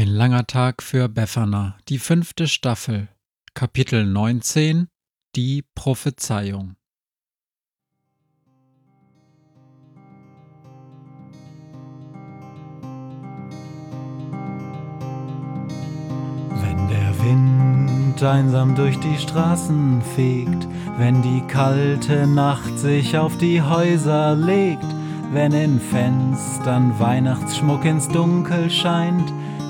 Ein langer Tag für Befana, die fünfte Staffel, Kapitel 19 Die Prophezeiung. Wenn der Wind einsam durch die Straßen fegt, wenn die kalte Nacht sich auf die Häuser legt, wenn in Fenstern Weihnachtsschmuck ins Dunkel scheint,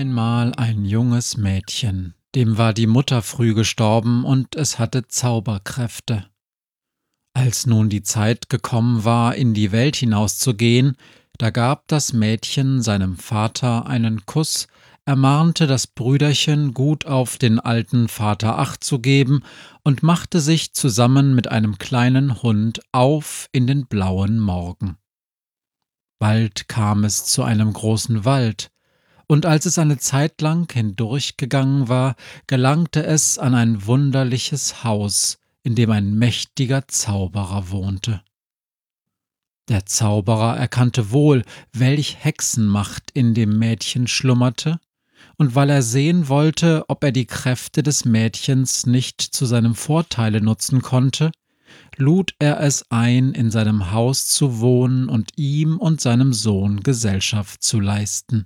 Einmal ein junges Mädchen, dem war die Mutter früh gestorben und es hatte Zauberkräfte. Als nun die Zeit gekommen war, in die Welt hinauszugehen, da gab das Mädchen seinem Vater einen Kuss, ermahnte das Brüderchen, gut auf den alten Vater acht zu geben und machte sich zusammen mit einem kleinen Hund auf in den blauen Morgen. Bald kam es zu einem großen Wald, und als es eine Zeit lang hindurchgegangen war, gelangte es an ein wunderliches Haus, in dem ein mächtiger Zauberer wohnte. Der Zauberer erkannte wohl, welch Hexenmacht in dem Mädchen schlummerte, und weil er sehen wollte, ob er die Kräfte des Mädchens nicht zu seinem Vorteile nutzen konnte, lud er es ein, in seinem Haus zu wohnen und ihm und seinem Sohn Gesellschaft zu leisten.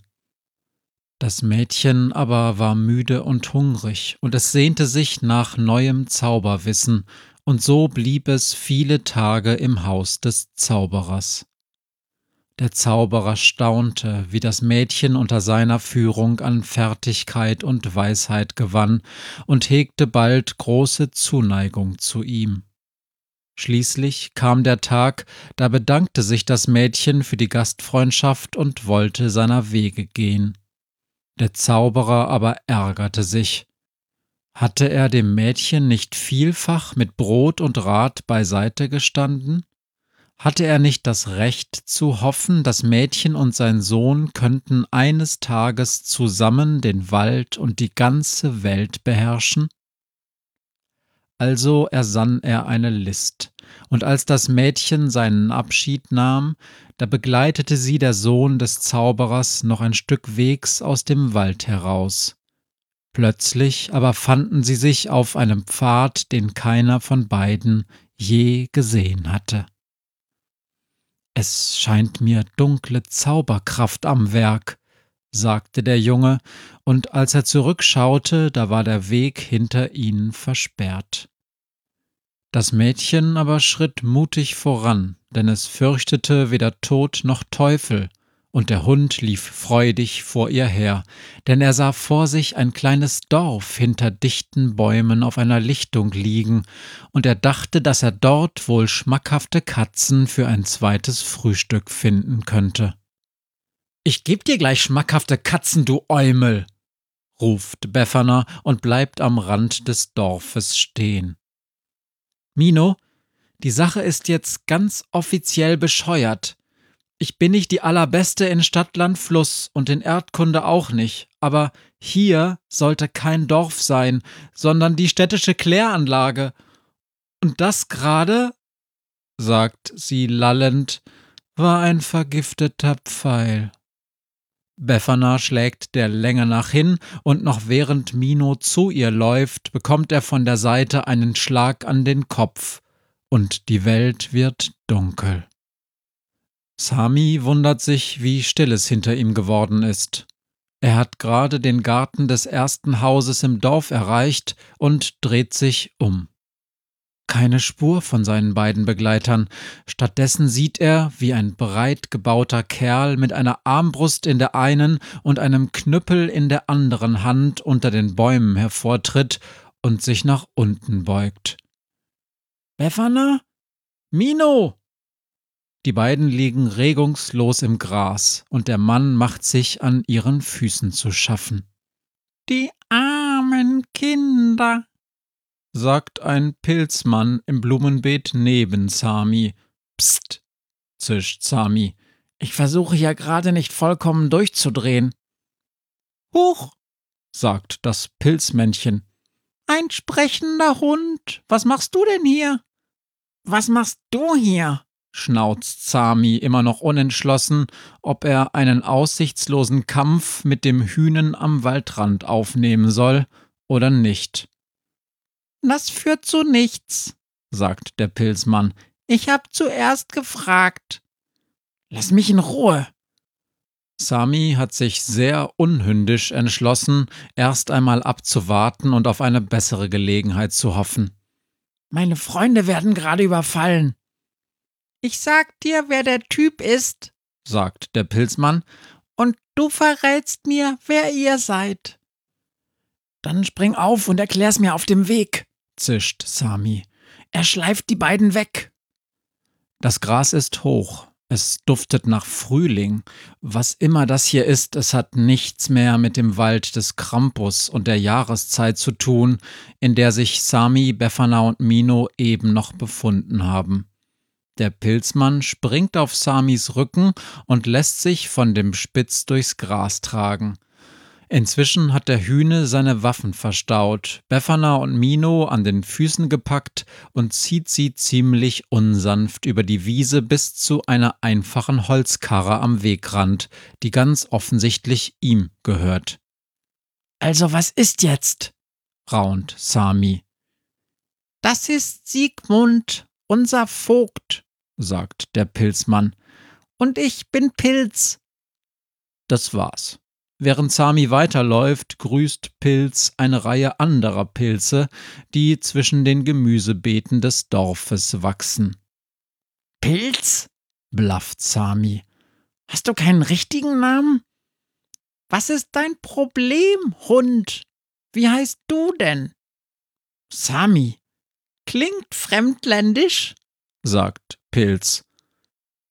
Das Mädchen aber war müde und hungrig, und es sehnte sich nach neuem Zauberwissen, und so blieb es viele Tage im Haus des Zauberers. Der Zauberer staunte, wie das Mädchen unter seiner Führung an Fertigkeit und Weisheit gewann und hegte bald große Zuneigung zu ihm. Schließlich kam der Tag, da bedankte sich das Mädchen für die Gastfreundschaft und wollte seiner Wege gehen. Der Zauberer aber ärgerte sich. Hatte er dem Mädchen nicht vielfach mit Brot und Rat beiseite gestanden? Hatte er nicht das Recht zu hoffen, das Mädchen und sein Sohn könnten eines Tages zusammen den Wald und die ganze Welt beherrschen? Also ersann er eine List, und als das Mädchen seinen Abschied nahm, da begleitete sie der Sohn des Zauberers noch ein Stück Wegs aus dem Wald heraus. Plötzlich aber fanden sie sich auf einem Pfad, den keiner von beiden je gesehen hatte. Es scheint mir dunkle Zauberkraft am Werk, sagte der Junge, und als er zurückschaute, da war der Weg hinter ihnen versperrt. Das Mädchen aber schritt mutig voran, denn es fürchtete weder Tod noch Teufel, und der Hund lief freudig vor ihr her, denn er sah vor sich ein kleines Dorf hinter dichten Bäumen auf einer Lichtung liegen, und er dachte, dass er dort wohl schmackhafte Katzen für ein zweites Frühstück finden könnte. Ich geb dir gleich schmackhafte Katzen, du Eumel, ruft Befana und bleibt am Rand des Dorfes stehen. Mino, die Sache ist jetzt ganz offiziell bescheuert. Ich bin nicht die allerbeste in Stadtland Fluss und in Erdkunde auch nicht, aber hier sollte kein Dorf sein, sondern die städtische Kläranlage. Und das gerade, sagt sie lallend, war ein vergifteter Pfeil. Befana schlägt der Länge nach hin, und noch während Mino zu ihr läuft, bekommt er von der Seite einen Schlag an den Kopf, und die Welt wird dunkel. Sami wundert sich, wie still es hinter ihm geworden ist. Er hat gerade den Garten des ersten Hauses im Dorf erreicht und dreht sich um. Keine Spur von seinen beiden Begleitern. Stattdessen sieht er, wie ein breit gebauter Kerl mit einer Armbrust in der einen und einem Knüppel in der anderen Hand unter den Bäumen hervortritt und sich nach unten beugt. Befana? Mino! Die beiden liegen regungslos im Gras, und der Mann macht sich an ihren Füßen zu schaffen. Die armen Kinder, sagt ein Pilzmann im Blumenbeet neben Sami. Psst, zischt Sami. Ich versuche ja gerade nicht vollkommen durchzudrehen. Huch, sagt das Pilzmännchen. Ein sprechender Hund. Was machst du denn hier? Was machst du hier? schnauzt Sami immer noch unentschlossen, ob er einen aussichtslosen Kampf mit dem Hühnen am Waldrand aufnehmen soll oder nicht. Das führt zu nichts, sagt der Pilzmann. Ich hab zuerst gefragt. Lass mich in Ruhe. Sami hat sich sehr unhündisch entschlossen, erst einmal abzuwarten und auf eine bessere Gelegenheit zu hoffen. Meine Freunde werden gerade überfallen. Ich sag dir, wer der Typ ist, sagt der Pilzmann, und du verrätst mir, wer ihr seid. Dann spring auf und erklär's mir auf dem Weg zischt Sami. Er schleift die beiden weg. Das Gras ist hoch. Es duftet nach Frühling. Was immer das hier ist, es hat nichts mehr mit dem Wald des Krampus und der Jahreszeit zu tun, in der sich Sami, Befana und Mino eben noch befunden haben. Der Pilzmann springt auf Samis Rücken und lässt sich von dem Spitz durchs Gras tragen. Inzwischen hat der Hühne seine Waffen verstaut, Befana und Mino an den Füßen gepackt und zieht sie ziemlich unsanft über die Wiese bis zu einer einfachen Holzkarre am Wegrand, die ganz offensichtlich ihm gehört. Also was ist jetzt? raunt Sami. Das ist Siegmund, unser Vogt, sagt der Pilzmann. Und ich bin Pilz. Das war's. Während Sami weiterläuft, grüßt Pilz eine Reihe anderer Pilze, die zwischen den Gemüsebeeten des Dorfes wachsen. Pilz? blafft Sami. Hast du keinen richtigen Namen? Was ist dein Problem, Hund? Wie heißt du denn? Sami. Klingt fremdländisch, sagt Pilz.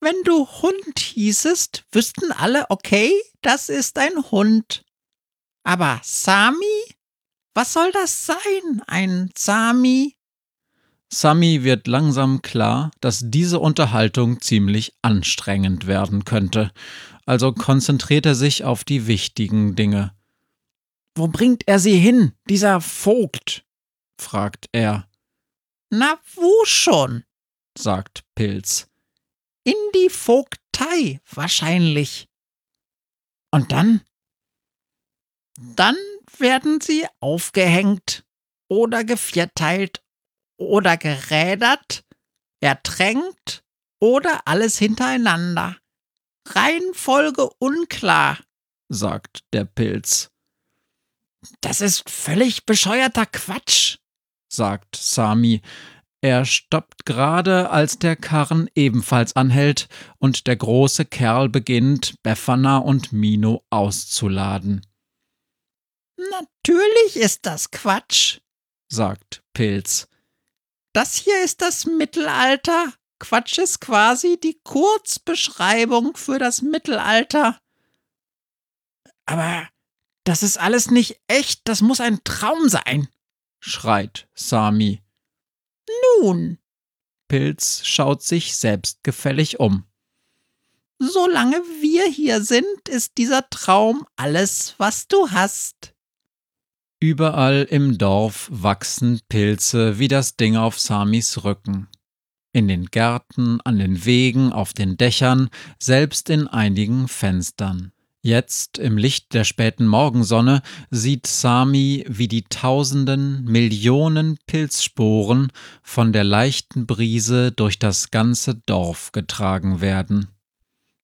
Wenn du Hund hießest, wüssten alle, okay, das ist ein Hund. Aber Sami? Was soll das sein, ein Sami? Sami wird langsam klar, dass diese Unterhaltung ziemlich anstrengend werden könnte, also konzentriert er sich auf die wichtigen Dinge. Wo bringt er sie hin, dieser Vogt? fragt er. Na, wo schon? sagt Pilz. In die Vogtei wahrscheinlich. Und dann? Dann werden sie aufgehängt oder gevierteilt oder gerädert, ertränkt oder alles hintereinander. Reihenfolge unklar, sagt der Pilz. Das ist völlig bescheuerter Quatsch, sagt Sami, er stoppt gerade, als der Karren ebenfalls anhält und der große Kerl beginnt, Befana und Mino auszuladen. Natürlich ist das Quatsch, sagt Pilz. Das hier ist das Mittelalter. Quatsch ist quasi die Kurzbeschreibung für das Mittelalter. Aber das ist alles nicht echt, das muss ein Traum sein, schreit Sami. Nun. Pilz schaut sich selbstgefällig um. Solange wir hier sind, ist dieser Traum alles, was du hast. Überall im Dorf wachsen Pilze wie das Ding auf Samis Rücken. In den Gärten, an den Wegen, auf den Dächern, selbst in einigen Fenstern. Jetzt, im Licht der späten Morgensonne, sieht Sami, wie die tausenden, Millionen Pilzsporen von der leichten Brise durch das ganze Dorf getragen werden.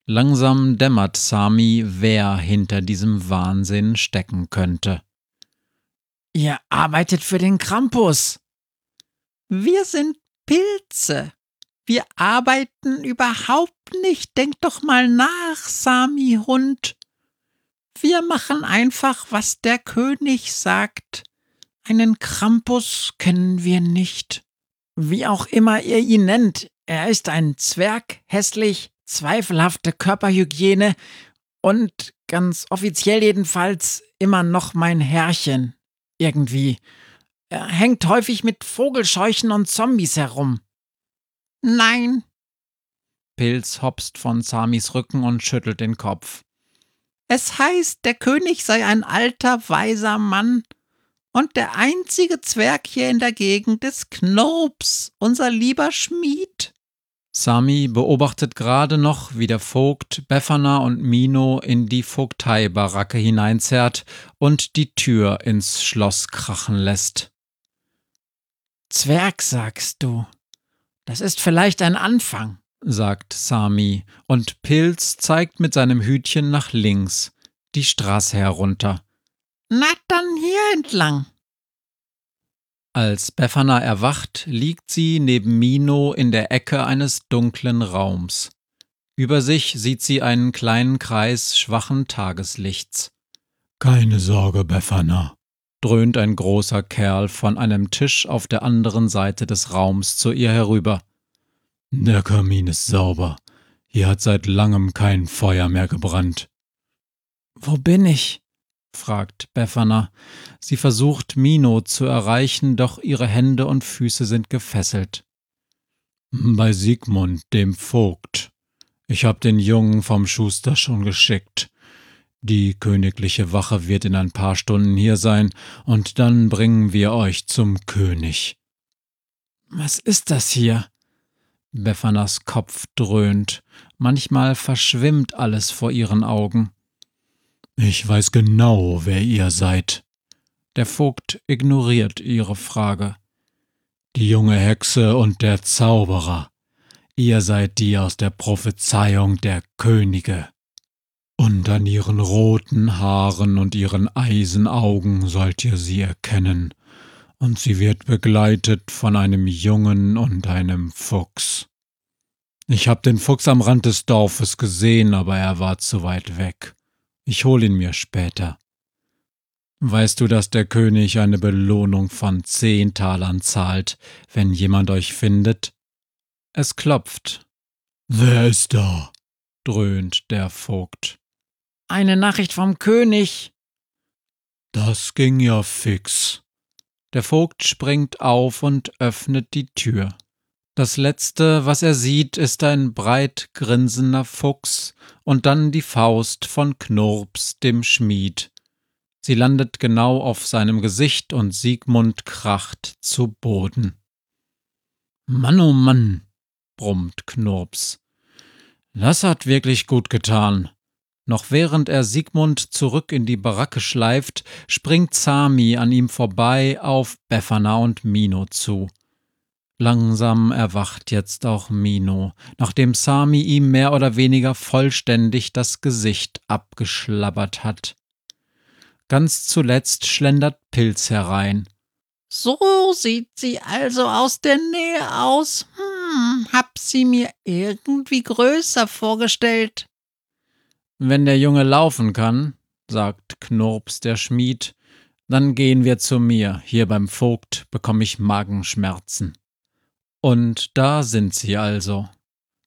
Langsam dämmert Sami, wer hinter diesem Wahnsinn stecken könnte. Ihr arbeitet für den Krampus. Wir sind Pilze. Wir arbeiten überhaupt nicht. Denk doch mal nach, Sami Hund. Wir machen einfach, was der König sagt. Einen Krampus kennen wir nicht. Wie auch immer ihr ihn nennt, er ist ein Zwerg, hässlich, zweifelhafte Körperhygiene und ganz offiziell jedenfalls immer noch mein Herrchen. Irgendwie. Er hängt häufig mit Vogelscheuchen und Zombies herum. Nein. Pilz hopst von Samis Rücken und schüttelt den Kopf. Es heißt, der König sei ein alter, weiser Mann, und der einzige Zwerg hier in der Gegend ist Knobs, unser lieber Schmied. Sami beobachtet gerade noch, wie der Vogt Befana und Mino in die Vogteibaracke hineinzerrt und die Tür ins Schloss krachen lässt. Zwerg, sagst du. Das ist vielleicht ein Anfang, sagt Sami, und Pilz zeigt mit seinem Hütchen nach links, die Straße herunter. Na dann hier entlang. Als Befana erwacht, liegt sie neben Mino in der Ecke eines dunklen Raums. Über sich sieht sie einen kleinen Kreis schwachen Tageslichts. Keine Sorge, Befana, dröhnt ein großer Kerl von einem Tisch auf der anderen Seite des Raums zu ihr herüber. Der Kamin ist sauber. Hier hat seit langem kein Feuer mehr gebrannt. Wo bin ich? fragt Befana. Sie versucht, Mino zu erreichen, doch ihre Hände und Füße sind gefesselt. Bei Sigmund, dem Vogt. Ich hab den Jungen vom Schuster schon geschickt. Die königliche Wache wird in ein paar Stunden hier sein, und dann bringen wir euch zum König. Was ist das hier? Befanas Kopf dröhnt. Manchmal verschwimmt alles vor ihren Augen. Ich weiß genau, wer ihr seid. Der Vogt ignoriert ihre Frage. Die junge Hexe und der Zauberer. Ihr seid die aus der Prophezeiung der Könige. Und an ihren roten Haaren und ihren Eisenaugen sollt ihr sie erkennen, und sie wird begleitet von einem Jungen und einem Fuchs. Ich hab den Fuchs am Rand des Dorfes gesehen, aber er war zu weit weg. Ich hol ihn mir später. Weißt du, dass der König eine Belohnung von zehn Talern zahlt, wenn jemand euch findet? Es klopft. Wer ist da? dröhnt der Vogt. Eine Nachricht vom König. Das ging ja fix. Der Vogt springt auf und öffnet die Tür. Das letzte, was er sieht, ist ein breit grinsender Fuchs und dann die Faust von Knurps, dem Schmied. Sie landet genau auf seinem Gesicht und Siegmund kracht zu Boden. Mann, oh Mann, brummt Knurps. Das hat wirklich gut getan. Noch während er Siegmund zurück in die Baracke schleift, springt Sami an ihm vorbei auf Befana und Mino zu. Langsam erwacht jetzt auch Mino, nachdem Sami ihm mehr oder weniger vollständig das Gesicht abgeschlabbert hat. Ganz zuletzt schlendert Pilz herein. So sieht sie also aus der Nähe aus. Hm, hab sie mir irgendwie größer vorgestellt. Wenn der Junge laufen kann, sagt Knurps der Schmied, dann gehen wir zu mir. Hier beim Vogt bekomme ich Magenschmerzen. Und da sind sie also.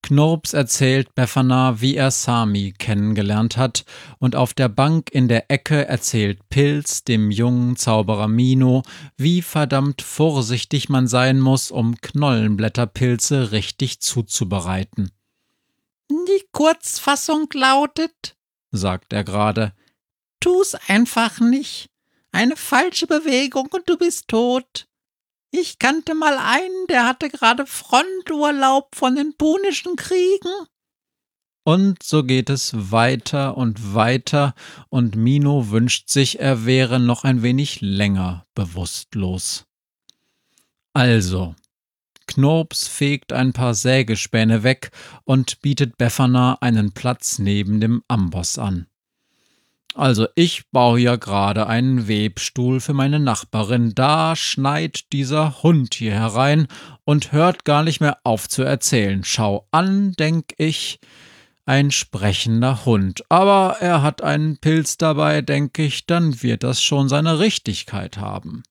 Knurps erzählt Befana, wie er Sami kennengelernt hat, und auf der Bank in der Ecke erzählt Pilz dem jungen Zauberer Mino, wie verdammt vorsichtig man sein muss, um Knollenblätterpilze richtig zuzubereiten. Die Kurzfassung lautet, sagt er gerade, tu's einfach nicht. Eine falsche Bewegung und du bist tot. Ich kannte mal einen, der hatte gerade Fronturlaub von den Punischen Kriegen. Und so geht es weiter und weiter, und Mino wünscht sich, er wäre noch ein wenig länger bewusstlos. Also, Knurps fegt ein paar Sägespäne weg und bietet Befana einen Platz neben dem Amboss an. Also ich baue ja gerade einen Webstuhl für meine Nachbarin. Da schneit dieser Hund hier herein und hört gar nicht mehr auf zu erzählen. Schau an, denk ich, ein sprechender Hund. Aber er hat einen Pilz dabei, denk ich, dann wird das schon seine Richtigkeit haben.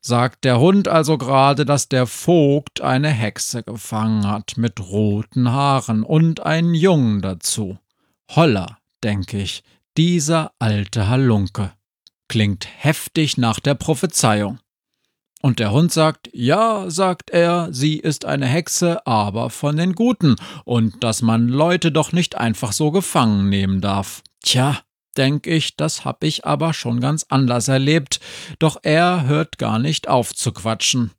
Sagt der Hund also gerade, dass der Vogt eine Hexe gefangen hat mit roten Haaren und einen Jungen dazu. Holla, denk ich, dieser alte Halunke. Klingt heftig nach der Prophezeiung. Und der Hund sagt, ja, sagt er, sie ist eine Hexe, aber von den Guten, und dass man Leute doch nicht einfach so gefangen nehmen darf. Tja, denk ich, das hab ich aber schon ganz anders erlebt, doch er hört gar nicht auf zu quatschen.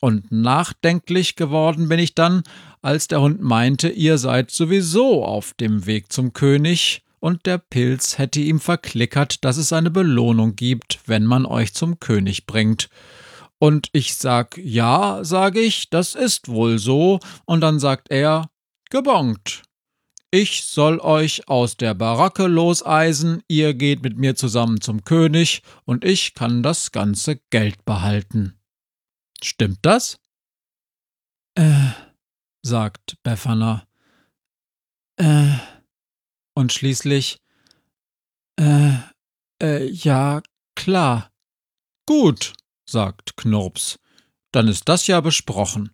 Und nachdenklich geworden bin ich dann, als der Hund meinte, ihr seid sowieso auf dem Weg zum König, und der Pilz hätte ihm verklickert, dass es eine Belohnung gibt, wenn man euch zum König bringt. Und ich sag, ja, sage ich, das ist wohl so, und dann sagt er, gebongt. Ich soll euch aus der Baracke loseisen, ihr geht mit mir zusammen zum König, und ich kann das ganze Geld behalten. Stimmt das? Äh, sagt Befana. Äh, und schließlich Äh, äh, ja, klar. Gut, sagt Knurps. Dann ist das ja besprochen.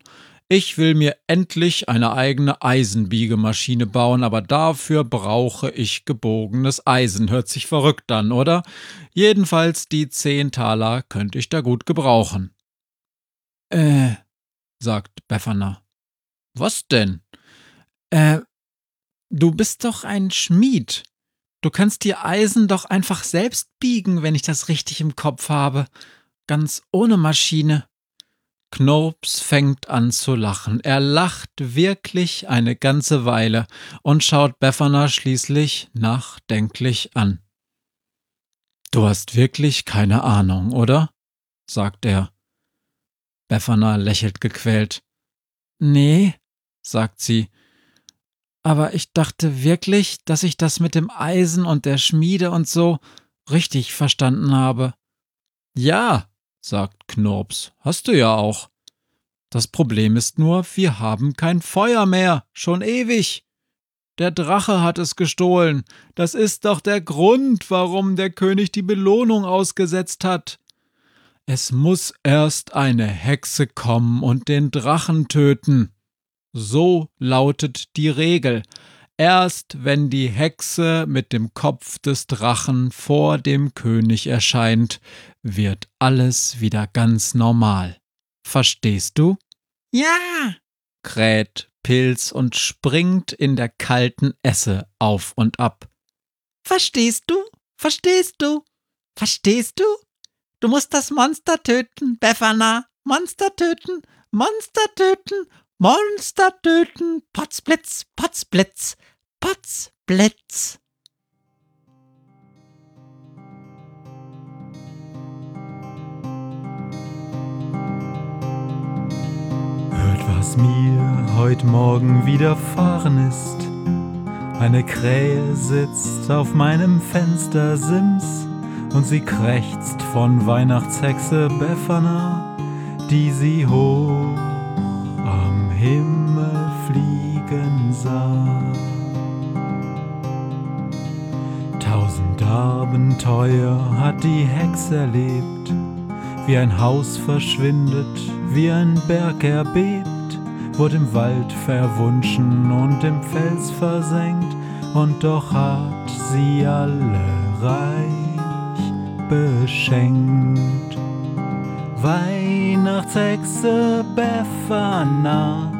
Ich will mir endlich eine eigene Eisenbiegemaschine bauen, aber dafür brauche ich gebogenes Eisen. Hört sich verrückt an, oder? Jedenfalls die zehn Taler könnte ich da gut gebrauchen. Äh, sagt Befana. Was denn? Äh, Du bist doch ein Schmied. Du kannst dir Eisen doch einfach selbst biegen, wenn ich das richtig im Kopf habe. Ganz ohne Maschine. Knurps fängt an zu lachen. Er lacht wirklich eine ganze Weile und schaut Befana schließlich nachdenklich an. Du hast wirklich keine Ahnung, oder? sagt er. Befana lächelt gequält. Nee, sagt sie, aber ich dachte wirklich, dass ich das mit dem Eisen und der Schmiede und so richtig verstanden habe. Ja, sagt Knurps, hast du ja auch. Das Problem ist nur, wir haben kein Feuer mehr, schon ewig. Der Drache hat es gestohlen. Das ist doch der Grund, warum der König die Belohnung ausgesetzt hat. Es muss erst eine Hexe kommen und den Drachen töten. So lautet die Regel. Erst wenn die Hexe mit dem Kopf des Drachen vor dem König erscheint, wird alles wieder ganz normal. Verstehst du? Ja, kräht Pilz und springt in der kalten Esse auf und ab. Verstehst du? Verstehst du? Verstehst du? Du musst das Monster töten, Befana. Monster töten, Monster töten Monster töten, Potzblitz, Potzblitz, Potzblitz. Hört, was mir heut Morgen widerfahren ist. Eine Krähe sitzt auf meinem Fenstersims und sie krächzt von Weihnachtshexe Befana, die sie hoch Himmel fliegen sah. Abenteuer hat die Hex erlebt, wie ein Haus verschwindet, wie ein Berg erbebt, wurde im Wald verwunschen und im Fels versenkt, und doch hat sie alle reich beschenkt. Weihnachtshexe Befana